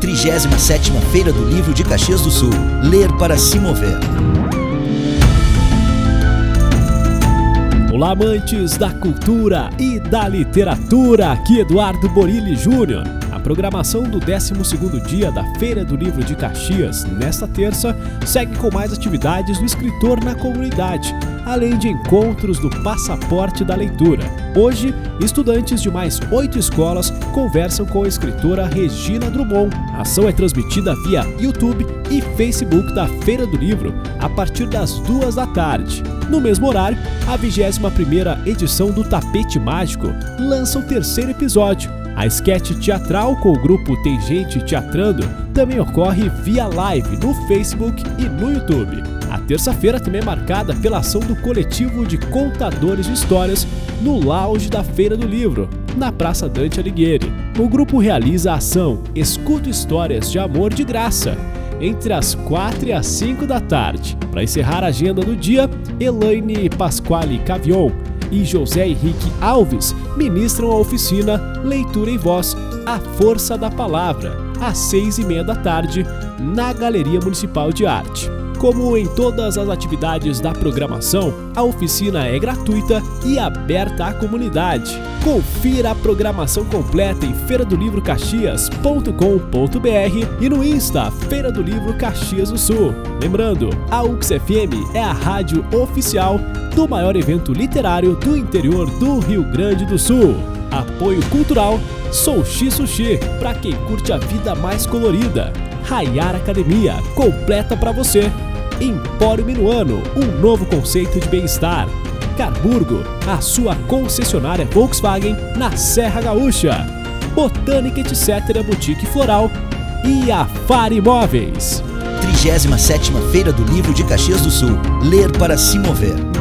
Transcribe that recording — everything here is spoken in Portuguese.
37ª Feira do Livro de Caxias do Sul. Ler para se mover. Olá, amantes da cultura e da literatura. Aqui Eduardo Borilli Júnior. A programação do 12º dia da Feira do Livro de Caxias, nesta terça, segue com mais atividades do escritor na comunidade, além de encontros do Passaporte da Leitura. Hoje, estudantes de mais oito escolas conversam com a escritora Regina Drummond. A ação é transmitida via YouTube e Facebook da Feira do Livro a partir das duas da tarde. No mesmo horário, a 21ª edição do Tapete Mágico lança o terceiro episódio. A esquete teatral com o grupo Tem Gente Teatrando também ocorre via live no Facebook e no YouTube. A terça-feira também é marcada pela ação do coletivo de contadores de histórias no lounge da Feira do Livro, na Praça Dante Alighieri. O grupo realiza a ação Escuto Histórias de Amor de Graça, entre as 4 e as 5 da tarde. Para encerrar a agenda do dia, Elaine Pasquale Cavion e José Henrique Alves ministram a oficina Leitura em Voz, A Força da Palavra, às 6 e meia da tarde, na Galeria Municipal de Arte. Como em todas as atividades da programação, a oficina é gratuita e aberta à comunidade. Confira a programação completa em feiradolivrocaxias.com.br e no Insta Feira do Livro Caxias do Sul. Lembrando, a UXFM é a rádio oficial do maior evento literário do interior do Rio Grande do Sul. Apoio cultural Soushi Sushi, para quem curte a vida mais colorida. Rayar Academia, completa para você. Empório Minuano, um novo conceito de bem-estar. Carburgo, a sua concessionária Volkswagen na Serra Gaúcha. Botânica Etc. Boutique Floral e a Far Imóveis. 37ª Feira do Livro de Caxias do Sul. Ler para se mover.